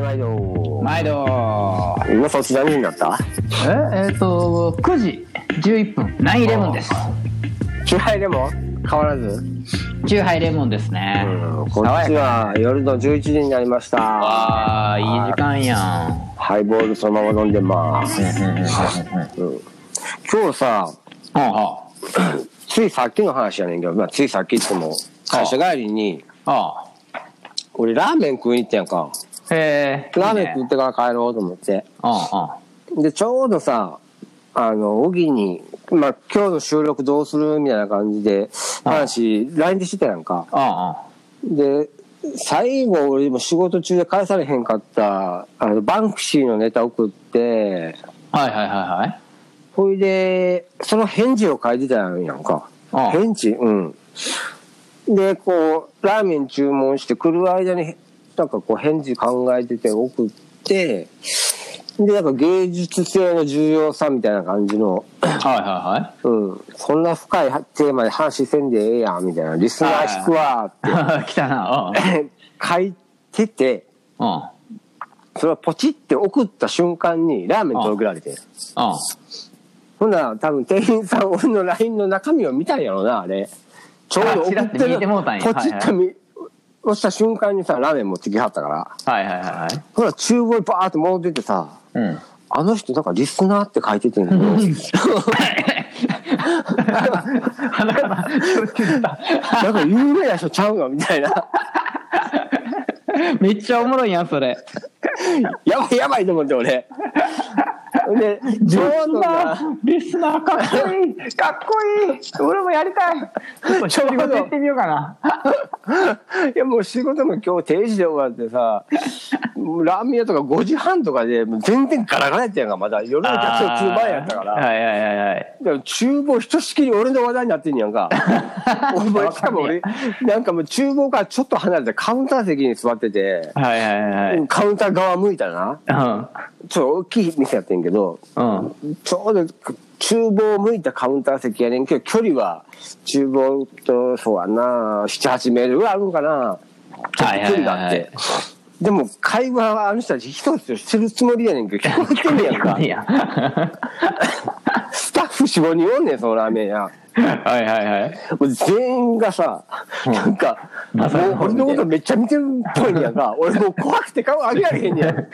はい毎度。毎度。今そっち何時になった？ええっ、と9時。11分。ナインイレブンです。チューハイレモン変わらず？チューハイレモンですね、うんこっちは夜の11時になりました。わあいい時間やん。ハイボールそのまま飲んでます、うん今日さはあ。はついさっきの話やねんけど、まあ、ついさっきっても会社帰りにああ。俺ラーメン食いに行ってんやんか。あへえラーメン食ってから帰ろうと思って。ああでちょうどさあの小木に、まあ、今日の収録どうするみたいな感じで話 LINE でしてたやんか。あああで最後俺も仕事中で返されへんかったあのバンクシーのネタ送って。あはいはいはいはい。ほいでその返事を書いてたんやんか。ああ。返事？うん。でこうラーメン注文して来る間になんかこう返事考えてて送ってでなんか芸術性の重要さみたいな感じのはいはうん、そんな深いテーマで話せんでええやんみたいな。リスナー引くわいはい。来たな。って 書いててうん。うんうんそれをポチって送った瞬間にラーメン届けられて。ほんなら多分店員さん俺の LINE の中身を見たんやろなあれ。ちょうど送って見えてもうたんや。ポチッと見、押した瞬間にさラーメン持ってきはったから。はいはいはいはい。ほら厨房にバーって戻ってってさうん。あの人なんかリスナーって書いててんけど。なんか有名な人ちゃうの？みたいな めっちゃおもろいやんそれ。やばいやばいと思って俺。で、ちょうどな、リスナーかっこいい。かっこいい。俺もやりたい。ちょっと仕事行ってみようかな。いやもう仕事も今日定時で終わってさ、もうラーメン屋とか5時半とかで、もう全然ガラガラやったやんか、まだ。夜の客の中前やったから。はいはいはいはい。だから厨房ひとしきり俺の話題になってんやんか。お前しかも俺、なんかもう厨房からちょっと離れてカウンター席に座ってて、はいはいはいカウンター側向いたらな。ちょっと大きい店やってんけど、うんうんちょうど厨房を向いたカウンター席やねんけど、距離は厨房と、そうやな、7、8メートルぐらいあるんかな。ちょっと距離があって。でも会話はあの人たち一つしてるつもりやねんけど、聞こえてんねやんかい。やスタッフ4、5人おんねん、そのラーメン屋。はいはいはいもう全員がさ、なんか、もう俺のことめっちゃ見てるっぽいんやんか。俺もう怖くて顔上げられへんねやん。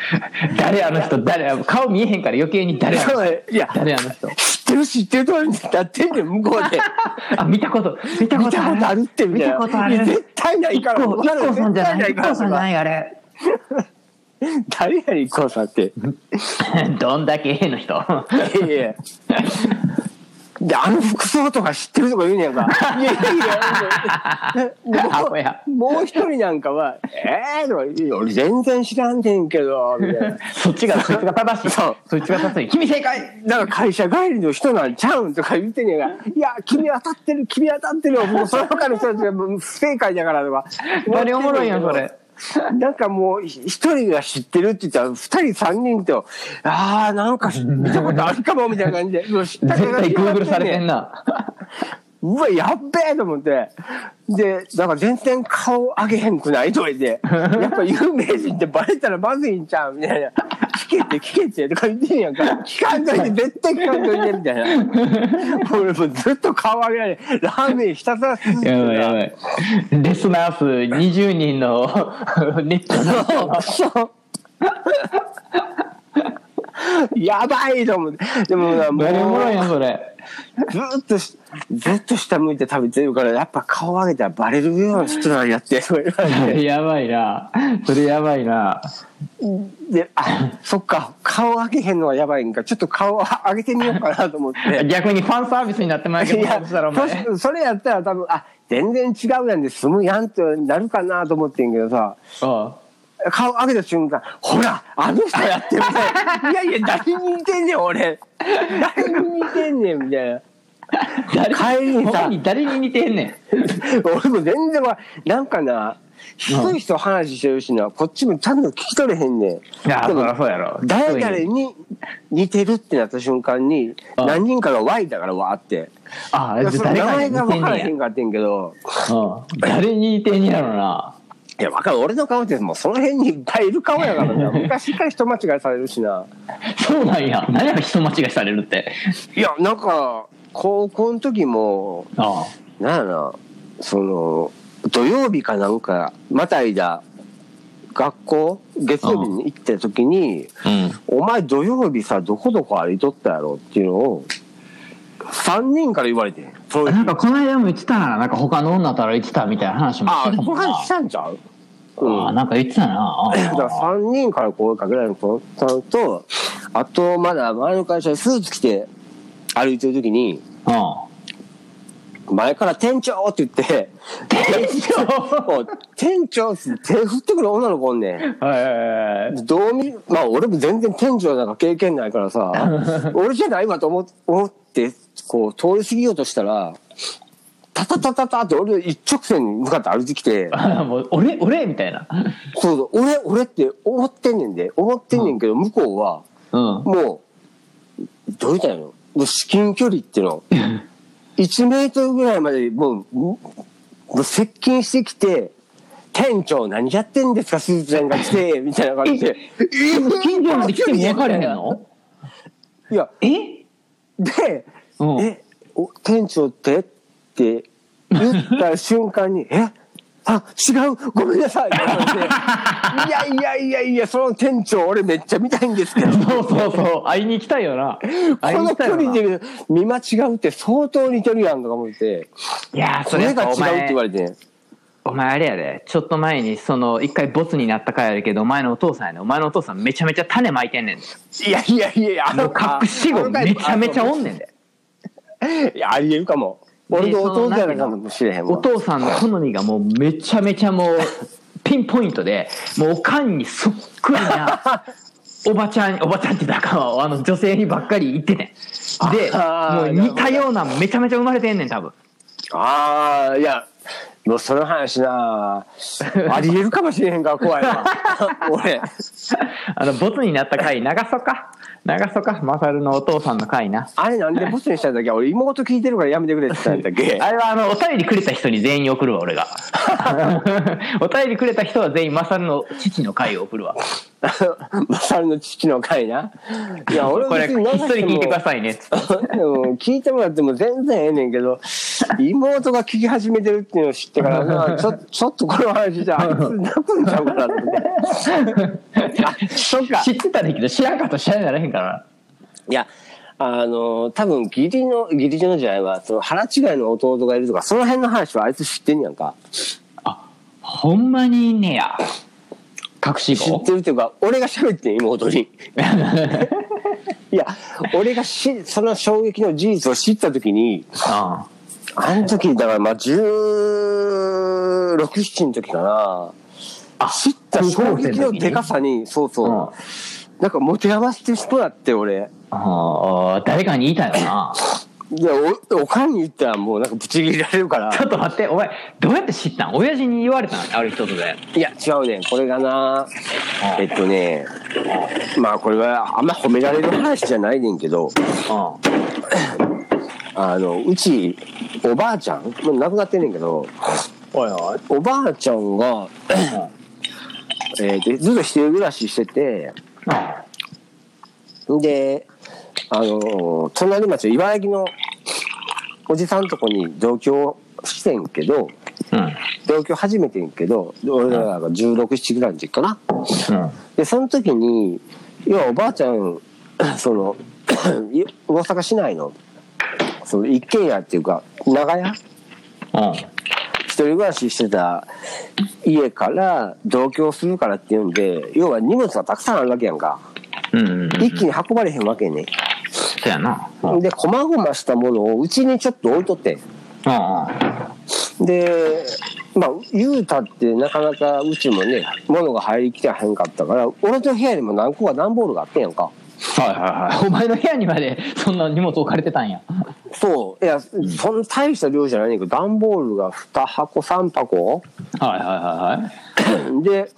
誰あの人誰顔見えへんから余計に誰あの人いや、誰あの人知ってる知ってるとになってんねん、向こうで。あ見たこと見た見ことあるたことあるって。見たことある絶対ないから。一 k さんじゃない一 k さんじゃい。ないあれ誰やねん、一個さんって。どんだけ A の人いやいや。で、あの服装とか知ってるとか言うねやんか。いやいやいや。もう一人なんかは、ええー、とか言う俺全然知らんねんけど、みたいな。そっちがそいつが正しいそうそいつが正しい君正解なんか会社帰りの人なんちゃうんとか言ってんねんが、いや、君当たってる、君当たってるよ、もうその他の人たちが不正解だからとか。誰おもろいやんそれ。なんかもう一人が知ってるって言ったら二人三人と、ああ、なんか見たことあるかもみたいな感じで、もう知った絶対グーグルされてんな。なうわ、やっべえと思って。で、だから全然顔上げへんくない？とか言って、やっぱ有名人ってバレたらまずいんちゃう？みたいな。聞けって聞けってとか言ってんやんか。聞かんといて、絶対聞かんといてみたいな。俺もうずっと顔上げられ、ラーメンひたすらすすやばいやばいレスナー数20人の ネットのそう。やばいと思って。でもな、も誰おもろいやんう、それずっとし、ずっと下向いて食べてるから、やっぱ顔上げたらバレるような人なんやって、とか言われて。やばいな。それやばいな。で、あ、そっか、顔上げへんのはやばいんか、ちょっと顔上げてみようかなと思って。逆にファンサービスになってまいけどいや、そしたらお前。そそれやったら多分、あ、全然違うやんで済むやんってなるかなと思ってんけどさ、あ顔上げた瞬間、ほら、あの人やってるね。いやいや、誰に似てんねん、俺。誰に似てんねん、みたいな。誰帰りにさ誰に似てんねん俺も全然わ、なんかな、一人一話してるしな、こっちもちゃんと聞き取れへんねん。いやそりゃそうやろ誰々に似てるってなった瞬間に、あ何人かが Y だからわーって。ああ名前が分からへんかってんけど、誰に似てんねやろないや、わかる。俺の顔ってもうその辺にいっぱいいる顔やからな。昔から人間違いされるしな。そうなんや。何や人間違いされるって。いや、なんか、高校の時も、あなんやな、その、土曜日かなんか、またいだ、学校、月曜日に行った時に、あ。うん。お前土曜日さ、どこどこ歩いとったやろっていうのを、3人から言われてん。そういうなんかこの間も言ってたな。なんか他の女と歩いてたみたいな話もしあ、てたもんな。この話したんちゃう？うんあなんか言ってたな。あ だから3人から声かけられるのと、あと、まだ前の会社でスーツ着て歩いてる時に、あ前から店長って言って、店長？店長って手振ってくる女の子おんねん。はいはいはい。どう見、まあ俺も全然店長なんか経験ないからさ、俺じゃないわと思思こう通り過ぎようとしたら、タタタタタって俺一直線に向かって歩いてきて、あもう俺俺？みたいな。そうそう、俺、俺って思ってんねんで、思ってんねんけど、向こうは、うん。もう、どう言ったらいいのもう至近距離っていうの。1メートルぐらいまでもう、もう接近してきて、店長何やってんですか、スーツちゃんが来て、みたいな感じで。近所まで来ても分かれへんの？いや、え？で、うんえ、お店長ってって言った瞬間に、えあ、違うごめんなさいって言われていやいやいやいや、その店長俺めっちゃ見たいんですけど。そうそうそう。会いに行きたいよな。会いこのに行きたいよな。距離で見間違うって相当似てるやんとか思って、いやーそそれが違うって言われて、お前あれやで。ちょっと前にその一回ボツになった回あるけどお前のお父さんやねお前のお父さんめちゃめちゃ種まいてんねんで。いやいやいやいや、あもう隠し子めちゃめちゃおんねんで。いや、ありえるかも。俺の弟やなかもしれへんわ。お父さんの好みがもうめちゃめちゃもうピンポイントでもうおかんにそっくりな おばちゃんおばちゃんってだからあの女性にばっかり言っててん。でもう似たようなめちゃめちゃ生まれてんねん多分。ああ、いや、もうその話な、ありえるかもしれへんから怖いわ。俺。あのボツになった回流そうか？流そうか？マサルのお父さんの回な。あれなんでボスにしたんだっけ？俺妹聞いてるからやめてくれって言ったんだっけ？あれはあのお便りくれた人に全員送るわ俺が。お便りくれた人は全員マサルの父の回を送るわマサルの父の会な。いや、俺これひっそり聞いてくださいね 聞いてもらっても全然ええねんけど、妹が聞き始めてるっていうのを知ってからな、ちょちょっとこの話じゃあいつ泣くんちゃうかなって。あ、そっか。知ってたらいいけど知らんかっ知らんならへんからいや、あの、多分義理の、義理のじゃないわ、その腹違いの弟がいるとか、その辺の話はあいつ知ってんやんか。ほんまにいんねや隠し知っ子てるっていうか、俺が喋ってん、妹に。いや、俺がし、その衝撃の事実を知った時に、ああの時、だからまあ、16、7の時かな。知った衝撃のでかさに、そうそう。うんなんか持て余してる人だって、俺。ああ誰かに言いたいよな いや、お、おかんに言ったらもうなんかブチ切れられるから。ちょっと待ってお前どうやって知ったん？親父に言われたんある人とで。いや、違うねん。これがな、えっとね、まあこれはあんま褒められる話じゃないねんけど、うあ。の、うち、おばあちゃん、もう亡くなってんねんけど、んおいおい。おばあちゃんが、えーでずっと一人暮らししてて、で、あの、隣町の茨城のおじさんとこに同居してんけど、うん。同居始めてんけど、俺らが16、7ぐらいの時かな。うん。で、その時に、要はおばあちゃん、その、い 大阪市内の、その一軒家っていうか、長屋？うん。一人暮らししてた家から同居するからっていうんで、要は荷物がたくさんあるわけやんか。うんうん一気に運ばれへんわけね。そうやな。うん。で、細々したものをうちにちょっと置いとって。で、まあ、言うたってなかなかうちもね、物が入りきてへんかったから、俺の部屋にも何個か段ボールがあってんやんか。はいはいはい。お前の部屋にまで そんな荷物置かれてたんや。そう。いや、そんな大した量じゃないねんけど、段ボールが2箱、3箱。はいはいはいはい。で、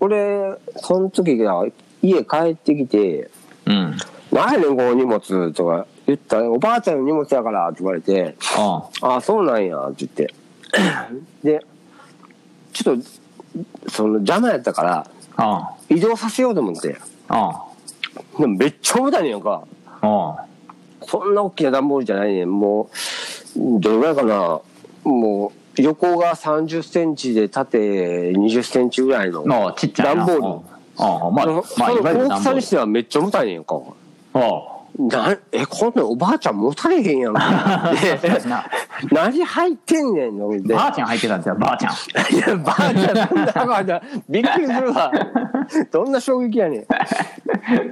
俺、その時が家帰ってきて、うん何やねん、この荷物とか言ったら、おばあちゃんの荷物やからって言われて、あああ、そうなんやって言って。で、ちょっとその邪魔やったからあ移動させようと思って。あでもめっちゃ重たいねんか。ああ。そんな大きな段ボールじゃないねん。もうどれぐらいかな。もう横が30センチで縦20センチぐらいの段ボールああまあまあ大きさにしてはめっちゃ重たいねんか。あなえこんなんおばあちゃん持たれへんやん。か でな。何入ってんねんので。ばあちゃん入ってたんですよばあちゃん。いや、ばあちゃん、そんなばあちゃん、びっくりするわ。どんな衝撃やねん。で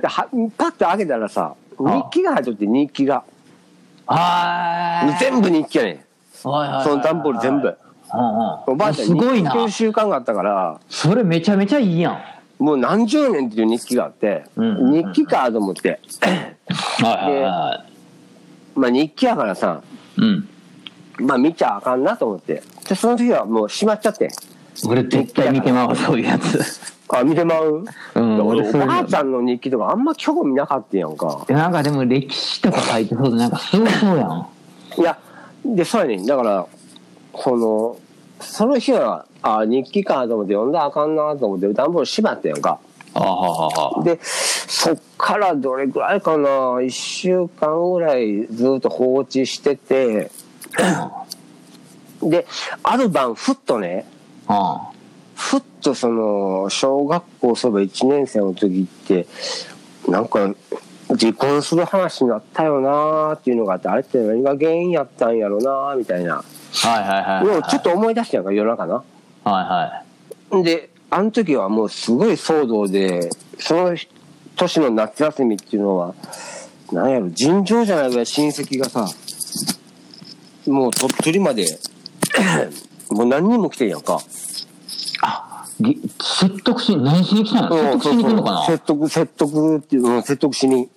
はパッと開けたらさ、日記が入っとって、日記が。は全部日記やねん。そその段ボール全部。おばあちゃん、すごいな。日記の習慣があったから、それめちゃめちゃいいやんもう何十年っていう日記があって、うん日記かと思って。はいはいはまあ日記やからさ、いうんまあ見ちゃあかんなと思って。で、その時はもう閉まっちゃって。俺絶対見てまうそういうやつあ、見てまう、うん俺おばあちゃんの日記とかあんま興味なかったやんか。いやなんかでも歴史とか書いてそうでなんかすごそうやんいや、で、そうやねん。だから、この、その日は、あ、日記かと思って読んだらあかんなと思って、段ボール縛ったやんか。で、そっからどれぐらいかな、一週間ぐらいずっと放置してて、で、ある晩、ふっとね、あふっとその、小学校そば1年生の時って、なんか、離婚する話になったよなーっていうのがあって、あれって何が原因やったんやろなーみたいな。はいはいはいちょっと思い出したんやんか、夜中な。はいはいで、あの時はもうすごい騒動で、その年の夏休みっていうのは、なんやろ、尋常じゃないぐらい親戚がさ、もう鳥取まで、もう何人も来てんやんか。あり説得し何しに来たの説得しに来るのかな？説得、説得っていうの、説得しに。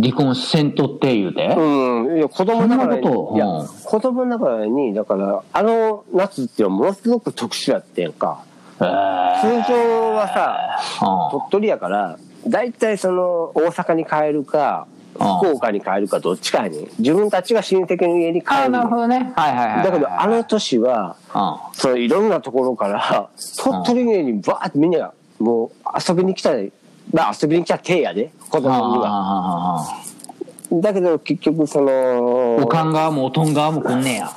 離婚せんとって言うて？うん。いや、子供ながらに、そんなこと？いやうん、子供ながらに、だから、あの夏っていうのはものすごく特殊やってんか。へえ通常はさ、うん。鳥取やから大体その大阪に帰るか福岡に帰るかどっちかやねん。自分たちが親戚の家に帰るあなるほどね。はいはいはいだけどあの年はうそのいろんなところから鳥取にバーってみんながもう遊びに来たりまあ遊びに来た手やで。子ん供には。あだけど結局そのおかん側もおとん側も来んねや。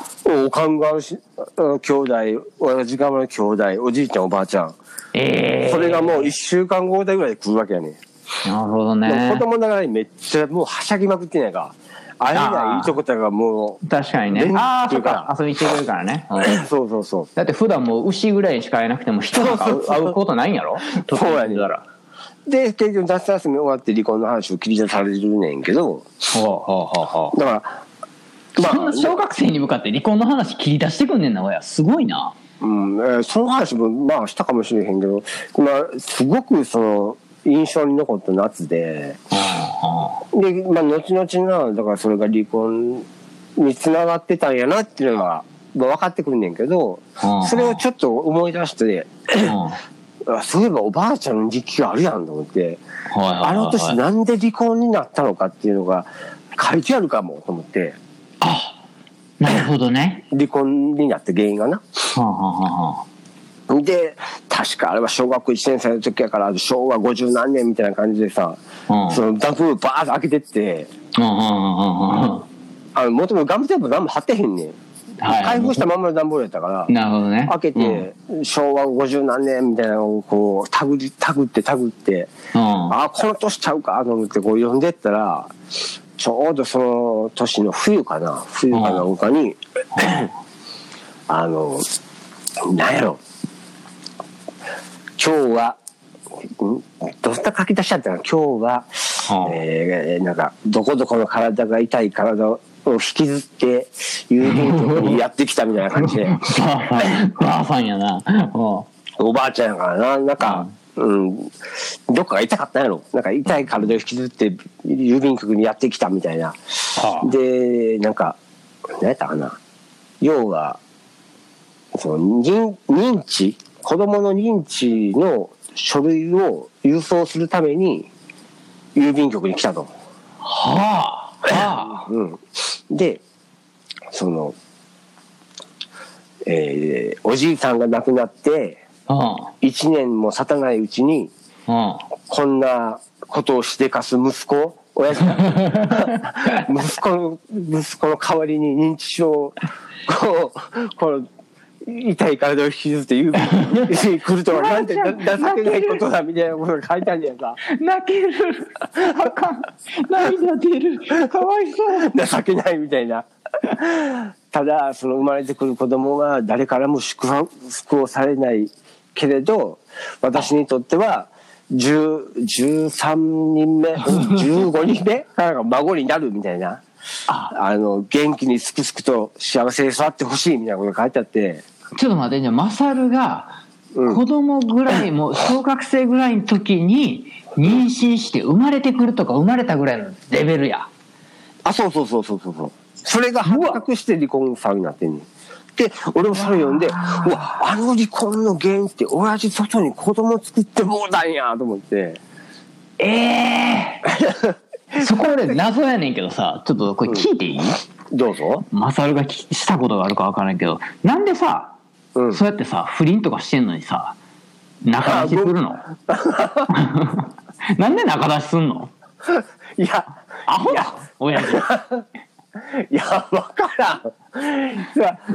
おかんがし兄弟親父側の兄弟おじいちゃんおばあちゃん。ええそれがもう1週間後ぐらいで来るわけやね。んなるほどね。子供ながらにめっちゃもうはしゃぎまくってんやんか。あれがいいとこだからも確かにね。ああそかか。遊びに来てくれるからね。うんう、そうそうそう。だって普段もう牛ぐらいしか会えなくても人とか会う会うことないんやろ？そうやねだからで、結局夏休み終わって離婚の話を切り出されるねんけど、ほうほうほうほうだから、そんな小学生に向かって離婚の話切り出してくんねんな親。すごいな。うん、えーその話もまあしたかもしれへんけど、まあ、すごくその、印象に残った夏で、で、まあ、後々な、だからそれが離婚につながってたんやなっていうのが、まあ分かってくるねんけど、うんそれをちょっと思い出して、あそういえばおばあちゃんの日記があるやんと思って、あの年なんで離婚になったのかっていうのが書いてあるかもと思って、なるほどね。離婚になった原因がな。はあはあはあで、確かあれは小学校1年生の時やから、昭和50何年みたいな感じでさ、うん。そのダンプーバーッと開けてって、あの、もともとガムテープ何も貼ってへんねん。はい。開封したまんまの段ボールやったから、なるほどね。開けて、昭和50何年みたいなのをこう、タグり、タグってタグって、うん。あ、この年ちゃうか？と思ってこう読んでったら、ちょうどその年の冬かな、冬かなんかに、あの、なんやろ、今日は、んどんな書き出しだったかな？今日は、はあえーなんか、どこどこの体が痛い体を引きずって、郵便局にやってきたみたいな感じで、ばあさんばあさんやな。う。んおばあちゃんやからな、なんか、うん、どっかが痛かったんやろ。なんか痛い体を引きずって郵便局にやってきたみたいな。はで、なんか、何やったかな。要は、その認認知、子供の認知の書類を郵送するために郵便局に来たと。はあ。はうん、でその、えーおじいさんが亡くなってうん1年も経たないうちに、うんこんなことをしでかす息子、親父が 息子の、息子の代わりに認知症を、こう、痛い体を引きずって言う、来るとはなんてな情けないことだみたいなことが書いてあるんじゃないか。泣けるあかん涙出るかわいそう情けないみたいな。ただ、その生まれてくる子供は誰からも祝福をされないけれど、私にとっては、10 13人目、15人目孫になるみたいな。あの、元気にすくすくと幸せに育ってほしいみたいなことが書いてあって、ちょっと待ってじゃあマサルがうん子供ぐらいもう小学生ぐらいの時に妊娠して生まれてくるとか生まれたぐらいのレベルやあ、そうそうそうそうそうそう。それが発覚して離婚騒ぎになってんねん。で、俺もそれ読んで、うわ、あの離婚の原因って、親父外に子供作ってもうたんやと思って。ええ そこ俺謎やねんけどさちょっとこれ聞いていい、どうぞ。マサルがきしたことがあるか分からんけどなんでさうん。そうやってさ不倫とかしてんのにさ仲出しするの？なんで仲出しすんの？いや、アホだ親父。いや、わからん。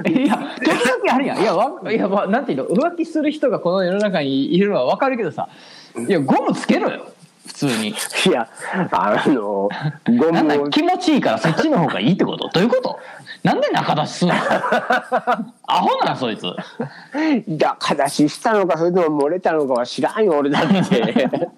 いや、時々あるやん。いやわいや、まあ、なんていうの浮気する人がこの世の中にいるのは分かるけどさいやゴムつけろよ。普通に。いや、あの、ゴムを、気持ちいいからそっちの方がいいってこと？どういうこと？なんで仲出しすんの？アホなそいつ。だからししたのか、それとも漏れたのかは知らんよ、俺だって。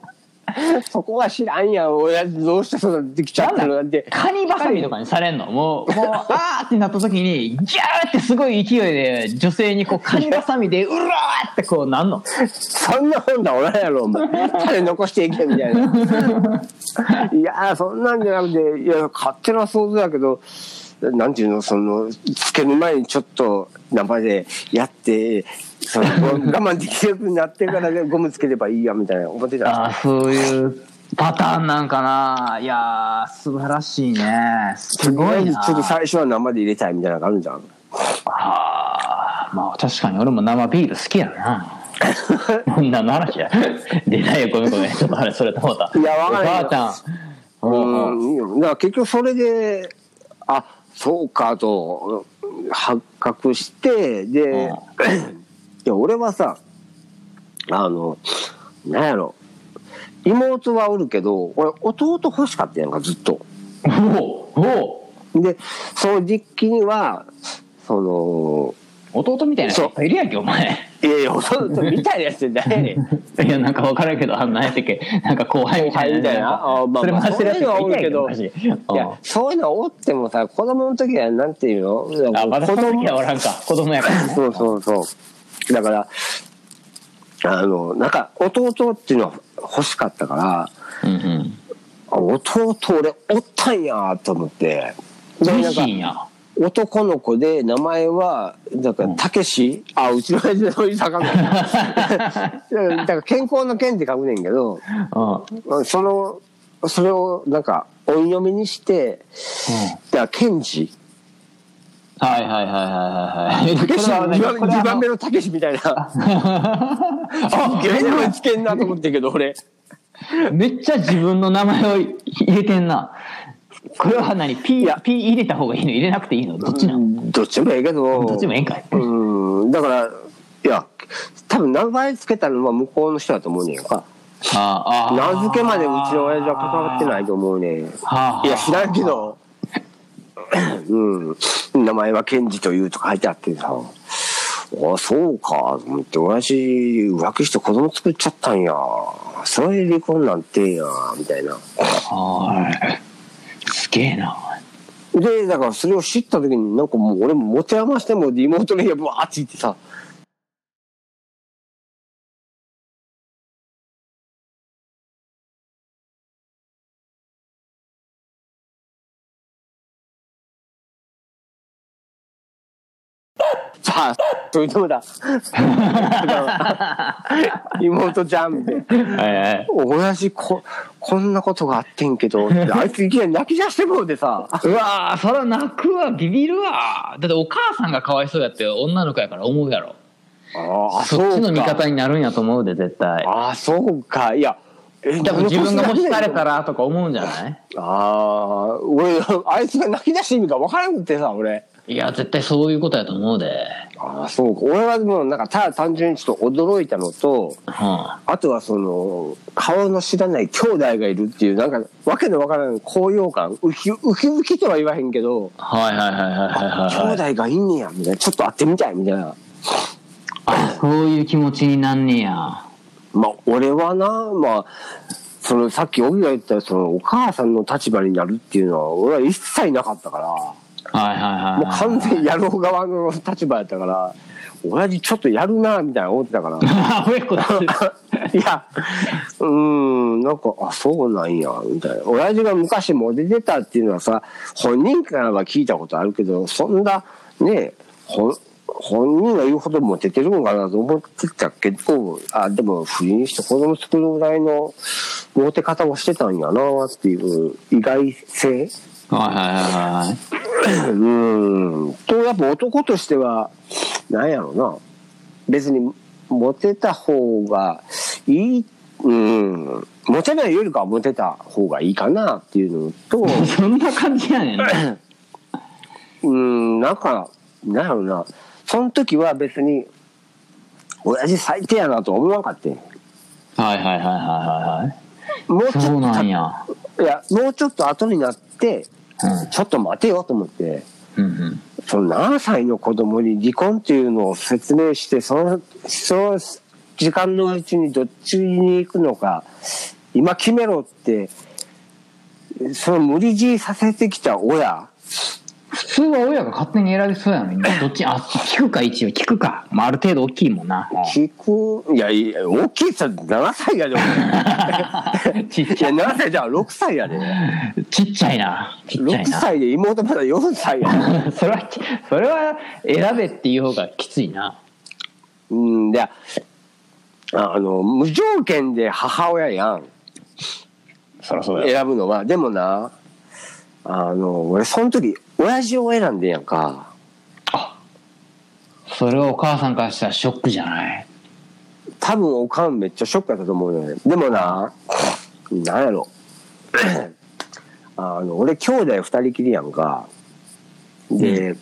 そこは知らんやん、親父どうしてそんなできちゃったの？なんて。カニバサミとかにされんの？もうもうあーってなった時にギャーってすごい勢いで女性にこう カニバサミでうらーってこうなんの？そんなもんだおらんやろ、お前。種残していけ、みたいな。いや、そんなんじゃなくて、いや、勝手な想像だけど、なんていうの、その、つける前にちょっと生でやって、その我慢できるようになってからね、ゴムつければいいや、みたいな思ってたんあーそういうパターンなんかな。いやー素晴らしいね。すごいな。ちょっと最初は生で入れたいみたいなのがあるんじゃん。あーまあ確かに俺も生ビール好きやな。こんなの話や。出ないよごめんごめんちょっと話それと思った。いやわからんよ。おばあちゃん。うん、いいよ。だから結局それで、あ、そうかと、発覚して、で、いや、俺はさ、あの、なんやろ、妹はおるけど、俺、弟欲しかったやんか、ずっと。で、その実機には、その、弟みたいな人いるやんけお前いやいや、弟みたいなやつって誰やねん。いやなんか分からんけどあんなんやったっけなんか後輩みたいなみたいな？あまあそれ回してるやつがいたんやけど。そう。いや、そういうのおってもさ、子供の時はなんていうの？あまだそ子供はおらんか。子供やから。ね そうそうそう。だから、あの、なんか、弟っていうのは欲しかったから、うんうん。あ弟俺おったんやと思って。で、嬉しいんや男の子で名前は、なんか、たけし？あ、うちの親父でそういう魚。だから、健康の健って書くねんけど、うんその、それをなんか、音読みにして、だから、ケンジ。はいはいはいはいはいはいたけしはこれはね2これはあの番目のたけしみたいな。あ、ゲームつけんなと思ってんけど、俺。めっちゃ自分の名前を入れてんな。これは何ピいやー、ピー入れた方がいいの？入れなくていいの？どっちなの、どっちもええけど。どっちもええんかい。うん、だから、いや、多分名前つけたのは向こうの人だと思うねんか。ああ名付けまでうちの親父は関わってないと思うねん。はあ、いや、知らんけど。うん。名前はケンジというと書いてあってさ。あ、そうか、と思って、親父浮気して子供作っちゃったんや。それで離婚なんてや、みたいな。はい。げえな。で、だからそれを知った時になんかもう俺も持て余しても妹の家ブワーって言ってさ。さあ、それどうだ。妹ちゃんみたいな。はいはい。親父こ、こんなことがあってんけど、あいついきなり泣き出してもうてさ。うわーそら泣くわビビるわだってお母さんがかわいそうやって女の子やから思うやろああ、そっちの味方になるんやと思うで絶対ああ、そうか。いや、え多分自分がもしされたら。らとか思うんじゃない？ああ、俺、あいつが泣き出して意味が分からなくてさ、俺。いや絶対そういうことやと思うでああ、そうか。俺はもうなんか、ただ単純にちょっと驚いたのと、うんはあとはその、顔の知らない兄弟がいるっていう、なんか、わけのわからない高揚感。ウキウキウキとは言わへんけど、いはいはいはいはいはい兄弟がいんねや、みたいな。ちょっと会ってみたい、みたいな。あそういう気持ちになんねやまあ、俺はな、まあ、その、さっき荻が言った、その、お母さんの立場になるっていうのは、俺は一切なかったから、はいはいはいはいもう完全にやろう側の立場やったから、親父ちょっとやるな、みたいな思ってたから。いや、うーん、なんか、あ、そうなんや、みたいな。親父が昔モデ出たっていうのはさ、本人からは聞いたことあるけど、そんな、ね、ほん本人が言うほどモテてるのかなと思ってたけど、あ、でも不倫して子供作るぐらいのモテ方をしてたんやなっていう意外性。はいはいはいはいうん。と、やっぱ男としては、なんやろうな。別に、モテた方がいい、うん。モテないよりかはモテた方がいいかなっていうのと、そんな感じやねんなうん、なんか、なんやろうな。その時は別に、親父最低やなとは思わなかったよはいはいはいはいはもうちょっといや、もうちょっと後になって、うん。ちょっと待てよと思って、うんうん。その7歳の子供に離婚っていうのを説明して、その、その時間のうちにどっちに行くのか、今決めろって、その無理強いさせてきた親、普通は親が勝手に選びそうやのに どっち？あ聞くか一応聞くか、まあ、ある程度大きいもんな。聞く、いや、いや大きいさ、7歳やで、俺 ちっちゃい。7歳じゃ6歳やで。ちっちゃいな。ちっちゃ6いな。歳で妹まだ4歳や。で。それはそれは選べっていう方がきついな。うん、で、あの、無条件で母親やん。そりゃそう選ぶのは。でもな、あの、俺、その時、親父を選んでんやんか。それはお母さんからしたらショックじゃない？多分、おかんめっちゃショックだったと思うよね。でもな、なんやろ。あの、俺、兄弟二人きりやんか。で、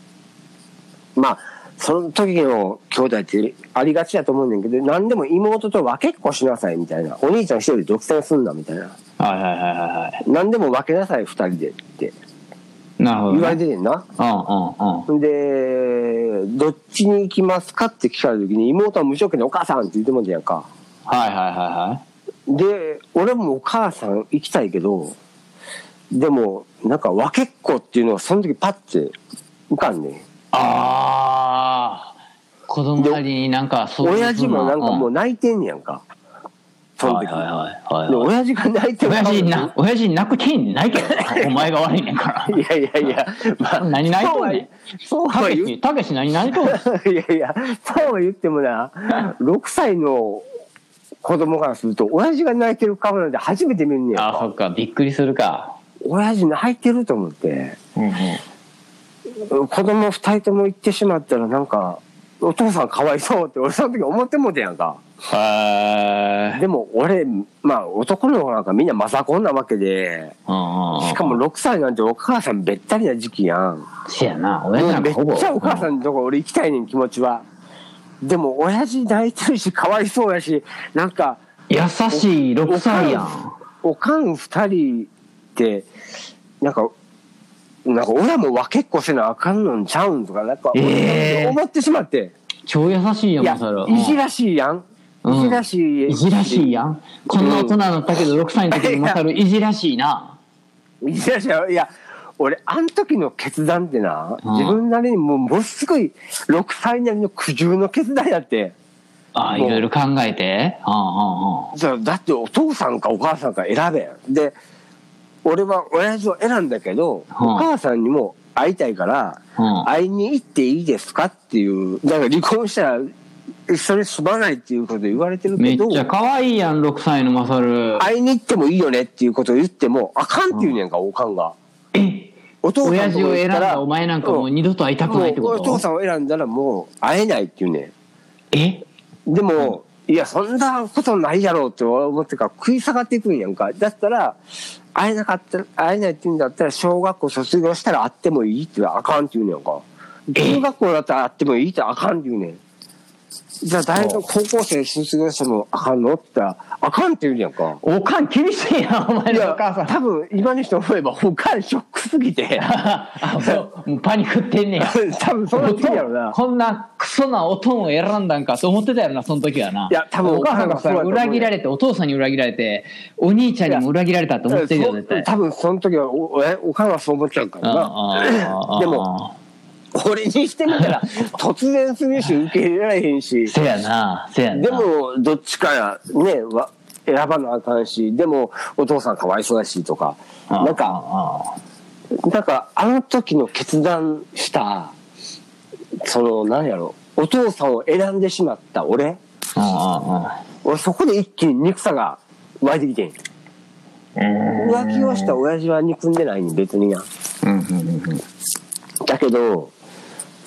まあ、その時の兄弟ってありがちやと思うねんけど、何でも妹と分けっこしなさいみたいな。お兄ちゃん一人で独占すんなみたいな。はいはいはいはいはい何でも分けなさい二人でってなるほど、言われね、てんな。うんうんうんで、どっちに行きますかって聞かれた時に妹は無条件でお母さんって言ってもんてんやんか。はいはいはいはいで、俺もお母さん行きたいけど、でも、なんか分けっこっていうのがその時パッて浮かんねん。ああ子供なりになんかそういう親父もなんかもうう泣いてんねやんか。その時。はいはいはいはいで親父が泣いてる親父な親父泣く権利ないけどなお前が悪いねんからいやいやいや、まあ、何泣いとんねんそうは言うし、たけし何泣いとんねん いやいや、そうは言ってもな、6歳の子供からすると、親父が泣いてる顔なんて初めて見るんねやんあ、そか。っか、びっくりするか。親父泣いてると思って、うんうん。子供二人とも行ってしまったらなんか、お父さんかわいそうって俺その時思ってもうてんやんか。へえ。でも俺、まあ男の子なんかみんなマザコンなわけで。しかも、6歳なんてお母さんべったりな時期やん。せやな、親父なんめっかほぼ。ちゃお母さんのとこ俺行きたいねん気持ちは。でも親父泣いてるしかわいそうやし、なんか、優しい6歳やん。おかん二人って、なんか、なんか親も分けっこせなあかんのんちゃうんとか、なんか、えー思ってしまって。超優しいやん、いや、もうそれは。いじらしいやん。うんいじらしい。いじらしいやん。こんな大人になったけど、6歳の時に勝るいじらしいな。いじらしい。いや、俺、あん時の決断ってな、うん自分なりにもう、ものすごい、6歳なりの苦渋の決断やって。ああ、いろいろ考えて。うんうんだってお父さんかお母さんか選べん。で、俺は親父を選んだけど、うんお母さんにも会いたいから、うん会いに行っていいですかっていう、だから離婚したら一緒に住まないっていうこと言われてるけど、めっちゃ可愛いやん、6歳のマサル。会いに行ってもいいよねっていうことを言っても、あかんって言うねんか、おかんが。え？お父さん親父を選んだお前なんかもう二度と会いたくないってこと？お父さんを選んだらもう会えないって言うねん。え？でも、いや、そんなことないやろうって思ってから食い下がっていくんやんか。だったら、会えなかったら、会えないって言うんだったら、小学校卒業したら会ってもいいってあかんって言うねんか。中学校だったら会ってもいいってあかんって言うねん。じゃあ大学、高校生卒業してもあかんのって言ったら、あかんって言うやんか。おかん厳しいなお前のお母さん。多分今にして思えば、おかんショックすぎて。あそう。パニックってんねや。多分そうなってんやろな。こんなクソなおとんを選んだんかと思ってたやろなその時はな。いや多分お母さんがさ裏切られてお父さんに裏切られてお兄ちゃんにも裏切られたと思ってるよ絶対。多分その時はおえおかんはそう思っちゃうからな。でも俺にしてみたら 突然するし受け入れられへんし。せやなせやな。でもどっちかやねわ選ばなあかんしでもお父さんかわいそうだしとかなんかあなんかあの時の決断したその何やろお父さんを選んでしまった俺あああ俺そこで一気に憎さが湧いてきてん。浮気をした親父は憎んでないに別にな。うんうんうんうん。だけど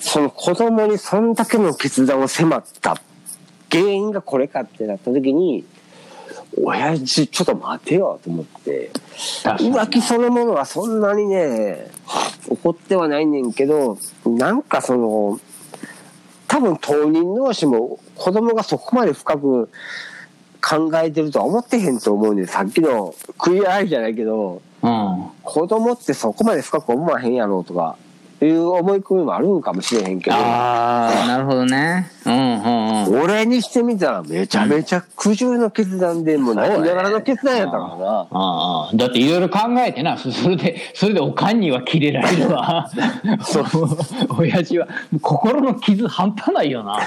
その子供にそんだけの決断を迫った原因がこれかってなった時に親父ちょっと待てよと思って。浮気そのものはそんなにね怒ってはないねんけどなんかその多分当人同士も子供がそこまで深く考えてるとは思ってへんと思うん。でさっきの食い合いじゃないけどうん。子供ってそこまで深く思わへんやろうとかいう思い込みもあるんかもしれへんけど。ああなるほどね。うんうんうん。俺にしてみたらめちゃめちゃ苦渋の決断でもう泣きながらの決断やったからな。ああだっていろいろ考えてなそ それでそれでおかんにはキレられるわ。そう。親父は心の傷半端ないよな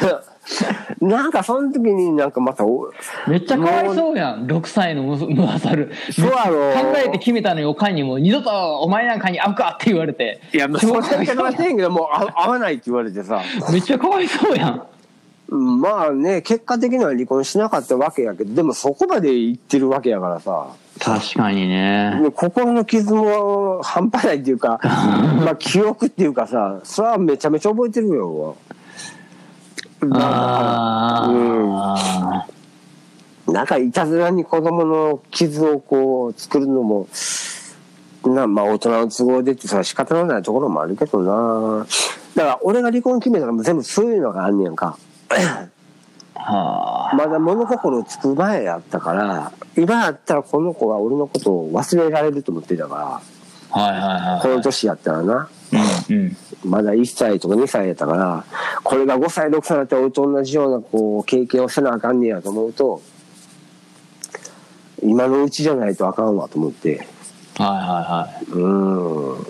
なんかその時になんかまたおめっちゃかわいそうやん。6歳のムムハサルそうやろ。考えて決めたのにおかんにも。二度とお前なんかに会うかって言われて。いや、もうそんな言い方はしてへんけど、もうあ合わないって言われてさ。めっちゃかわいそうやん。まあね、結果的には離婚しなかったわけやけど、でもそこまで言ってるわけやからさ。確かにね。心の傷も半端ないっていうか、まあ記憶っていうかさ、それはめちゃめちゃ覚えてるよ。あうん。なんかいたずらに子供の傷をこう作るのも、なまあ大人の都合でってそれは仕方のないところもあるけどな。だから俺が離婚決めたらもう全部そういうのがあんねやんか。あはあまだ物心つく前やったから、今やったらこの子が俺のことを忘れられると思ってたから、はいはいこはの年やったらな。いうんうんまだ1歳とか2歳やったから、これが5歳、6歳になって俺と同じようなこう経験をせなあかんねやと思うと、今のうちじゃないとあかんわと思って。はいはいはいうん。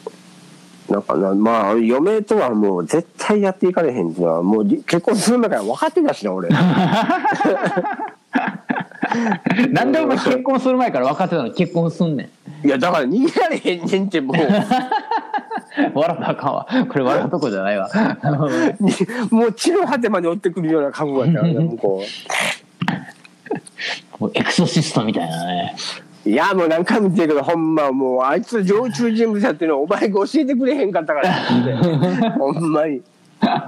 なんかな、まあ、嫁とはもう絶対やっていかれへんっていうのは、もうり結婚する前から分かってたしな、俺。なんでお前結婚する前から分かってたのに結婚すんねんいや、だから逃げられへんねんって、もう。笑ったらあかんわこれ笑うとこじゃないわ もう地の果てまで追ってくるような覚悟やったからね、向こもうエクソシストみたいなねう。いや、もう何回も言ってるけど、ほんまもう、あいつ常駐人物やっていうのをお前が教えてくれへんかったから。ほんまに。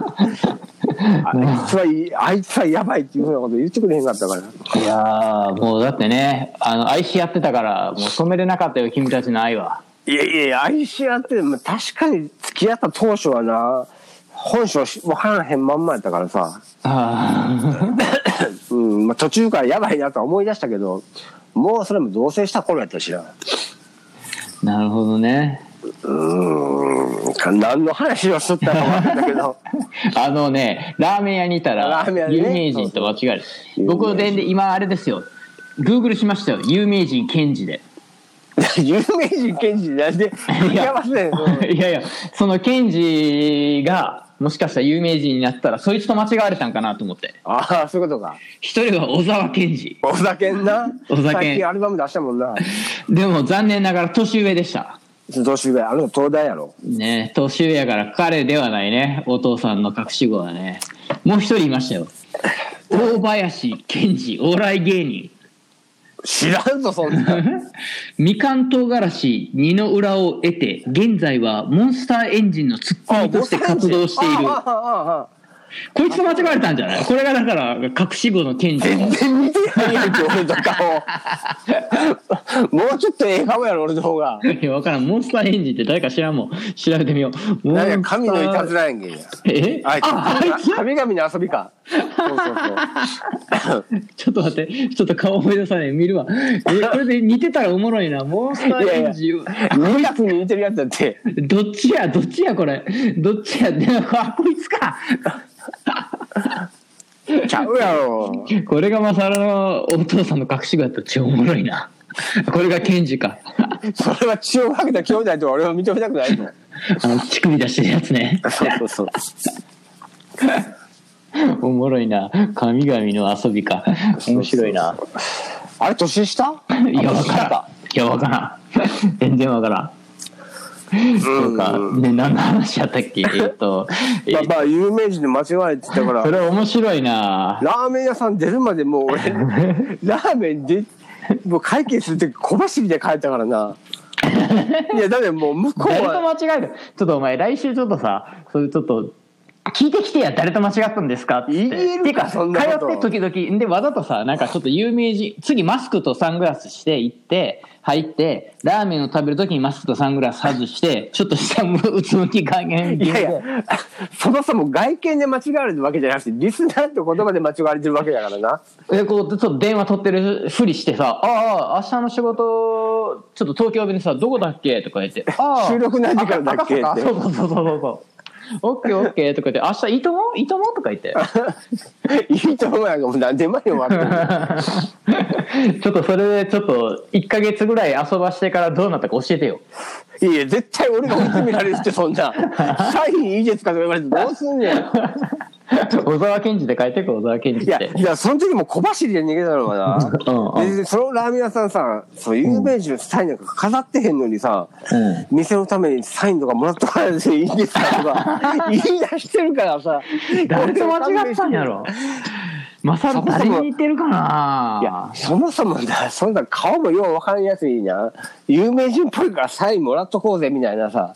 あいつはあいつはやばいっていうふうなこと言ってくれへんかったから。いやーもうだってねあの愛し合ってたからもう止めれなかったよ君たちの愛はいやいやいや、愛し合って、まあ、確かに付き合った当初はな、本性分からへんまんまやったからさ、あ うん、まあ、途中からやばいなとは思い出したけど、もうそれも同棲した頃やったしな。ーなるほどねうーん、か何の話をしとったか分かんだけど、あのねラーメン屋にいたら有名人と間違える僕で今あれですよ。グーグルしましたよ。有名人検事で。有名人検事なんで、いや。いやいやその検事がもしかしたら有名人になったらそいつと間違われたんかなと思って。ああ、そういうことか。一人は小沢健二お酒んな。お酒最近アルバム出したもんな。でも残念ながら年上でした年上、あの東大やろ。ね年上やから彼ではないね。お父さんの隠し子はね。もう一人いましたよ。大林健二お笑い芸人。知らんぞ、そんな。みかん唐辛子二の裏を得て現在はモンスターエンジンのツッコミとして活動している。ああああああこいつと間違われたんじゃない？これがだから隠し子の賢治全然似てないやんけ、俺と顔。もうちょっとええ顔やろ、俺の方が。いや、わからん。モンスターエンジンって誰か知らんもん。調べてみよう。モンスターなんや、神のいたずらやんけ。え？あいつ、あ、あいつ？神々の遊びか。そうそうそう。ちょっと待って。ちょっと顔思い出さない。見るわ。え、これで似てたらおもろいな。モンスターエンジン。2月に似てるやつだって。どっちや？どっちやこれ？どっちや？であ、こいつか。ちゃうやろ。これがマサルのお父さんの隠し子やったら超おもろいな。これがケンジか。それは血をかけた兄弟とは俺は認めたくないの。あの、乳首出してるやつね。そうそうそう。おもろいな。神々の遊びか。面白いな。あれ、年下？いや、わからん。いや、わからん。全然わからん。そうか。で、何の話やったっけ？えっと、えまあ、まあ、有名人で間違えてたからそ。れ面白いな。ラーメン屋さん出るまでもう俺、ラーメンで、もう会計するとき小走りで帰ったからな。いや、だってもう向こう誰とは、間違える？ちょっとお前来週ちょっとさそれちょっと聞いてきてや誰と間違ったんですかって言えるかてかそんな通って時々でわざとさなんかちょっと有名人次マスクとサングラスして行って入ってラーメンを食べる時にマスクとサングラス外してちょっと下向うつむき加減いやいや、そもそも外見で間違われてるわけじゃなくて、リスナーって言葉で間違われてるわけだからな。えこうちょっと電話取ってるふりしてさ「ああ明日の仕事ちょっと東京弁でさどこだっけ?」とか言って「ああ。収録何時からだっけ？って。そうそうそうそうそうオッケーオッケーとか言って「明日いいともいいとも?」とか言っていいと思うやんか、もう何年前に終わってるちょっとそれでちょっと1か月ぐらい遊ばしてからどうなったか教えてよいやいや、絶対俺が追い詰められるって、そんな。サインいいですか？とか言われてどうすんねん。小沢健二で書いてく小沢健二いや、っていや、その時も小走りで逃げたのかな。うんうんで、そのラーメン屋さんさ、そう、有名人のサインなんか飾ってへんのにさ、店のためにサインとかもらっとかな いでいいんですかとか、言い出してるからさ。誰と間違ったんやろマサル誰に似てるかないや、そもそもだ、そんな顔もようわからんやついいな。有名人っぽいからサインもらっとこうぜみたいなさ。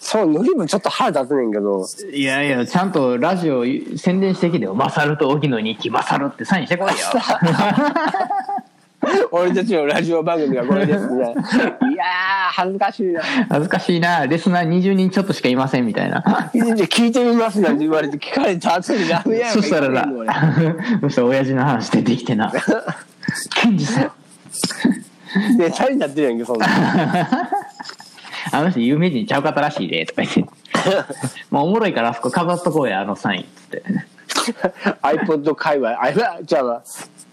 そう、ノリもちょっと腹立つねんけど。いやいやちゃんとラジオ宣伝してきてよ。マサルと荻野に行きマサルってサインしてこいよ。俺たちのラジオ番組がこれですね。いやー、恥ずかしいな。恥ずかしいな。レスナー20人ちょっとしかいませんみたいな。聞いてみますな。んて言われて聞かれた後にラーメン屋そしたらなそしたら親父の話出てきてな。健二さん。で、チャリになってるやんけ、そんな。あの人有名人ちゃうかったらしいでとか言って。まあおもろいからあそこ飾っとこうやあのサインっつって。iPod 界隈、あ、じゃあ、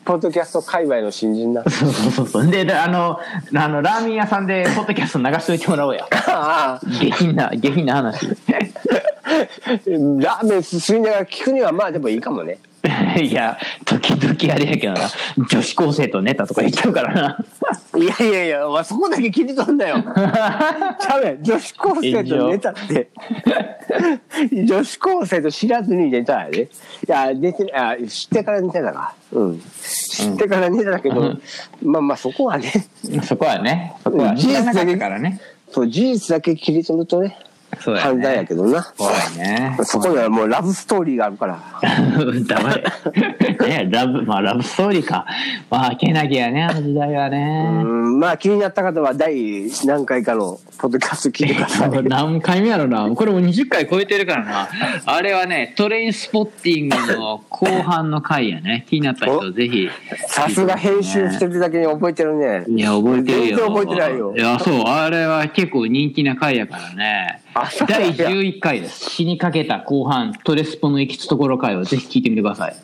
ポッドキャスト界隈の新人な。そうそうそうそう。でであのあのラーメン屋さんでポッドキャスト流しといてもらおうや。下品な下品な話。ラーメンすすりながら聞くにはまあでもいいかもね。いや時々あれやけどな女子高生とネタとか言っちゃうからないやいやいや、お前そこだけ切り取んなよ。ちゃうやん。女子高生とネタって。女子高生と知らずにネタやで。いや、出て、あ、知ってからネタだか。うん。知ってからネタだけど、まあまあそこはね、そこはねそこは知らなかったからねそう、事実だけ切り取るとね、そうやね犯罪やけどな。そうやねそこにはもうラブストーリーがあるから。黙れ。ねラブ、まあラブストーリーか。まあ、けなげやね、あの時代はうね。ん、まあ気になった方は第何回かのポッドキャスト聞いてください。何回目やろな。これもう20回超えてるからな。あれはね、トレインスポッティングの後半の回やね。気になった人ぜひ。さすが編集してるだけに覚えてるね。いや、覚えてるよ。全然覚えてないよいや、そう。あれは結構人気な回やからね第11回です。死にかけた後半、トレスポの行きつところ回をぜひ聞いてみてください。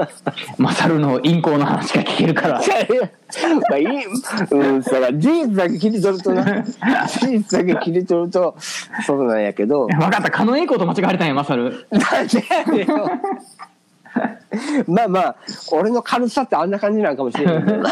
マサルの陰行の話が聞けるから。いやいやまあいい、うん、だから事実だけ切り取るとな、事実だけ切り取ると、そうなんやけど、分かった。狩野英孝と間違われたんや、マサル。なんでやねんよ。まあまあ、俺の軽さってあんな感じなんかもしれないけどな。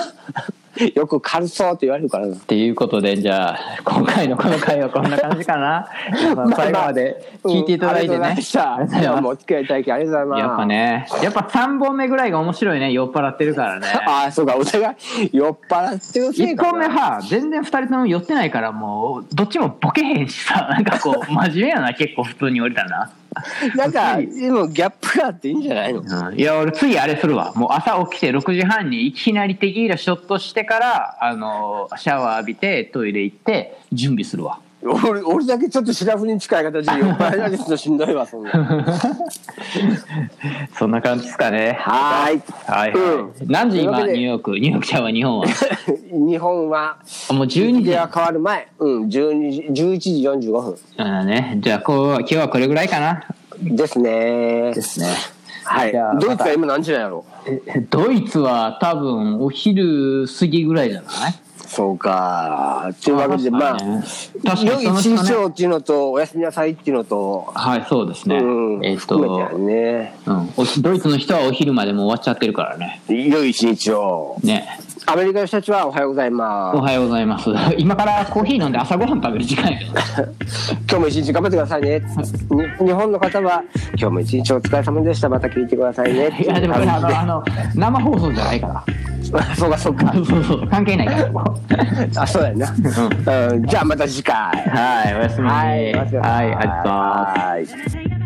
よく軽そうって言われるからな。っていうことで、じゃあ、今回のこの回はこんな感じかな。最後まで聞いていただいてね。うんありがとうお付き合いいただきありがとうございます。やっぱ。ね、やっぱ3本目ぐらいが面白いね、酔っ払ってるからね。ああ、そうか、お互い酔っ払ってるせい1かな本目は全然2人とも寄ってないからもうどっちもボケへんしさなんかこう真面目やな結構普通に降りたらな なんか、でもギャップがあっていいんじゃないの？うん。いや俺次あれするわ。もう朝起きて6時半にいきなりテキーラショットしてからあのシャワー浴びてトイレ行って準備するわ。俺俺だけちょっとシラフに近い形で 酔っ払いだけするのしんどいわ、そんな。そんな感じですかね。はーい。はい、うん。何時今というわけで。ニューヨーク？ニューヨークちゃうわ日本は？日本は、あもう12時。日が変わる前、うん、12時、11時45分。うんね。じゃあこう今日はこれぐらいかな？ですね。ですね。はい。じゃあ。ドイツは今何時なんやろえドイツは多分お昼過ぎぐらいじゃない？そうか。というわけで、まあ、確か良い一日をっていうのと、おやすみなさいっていうのと、はいそうですね、うん、えっ、と、ね。うん、おドイツの人はお昼までもう終わっちゃってるからね良い一日を。ねアメリカの人たちはおはようございおます。はようございます 今からコーヒー飲んで朝ごはん食べる時間やけど 今日も一日頑張ってくださいね。に日本の方は、今日も一日お疲れ様でした。また聞いてくださいね。いやでもこれあのあの生放送じゃないからそうかそうか。そうそう関係ないからあ、そうやな。うん、じゃあまた次回。はいおやすみはい、はいありがとうございますはい。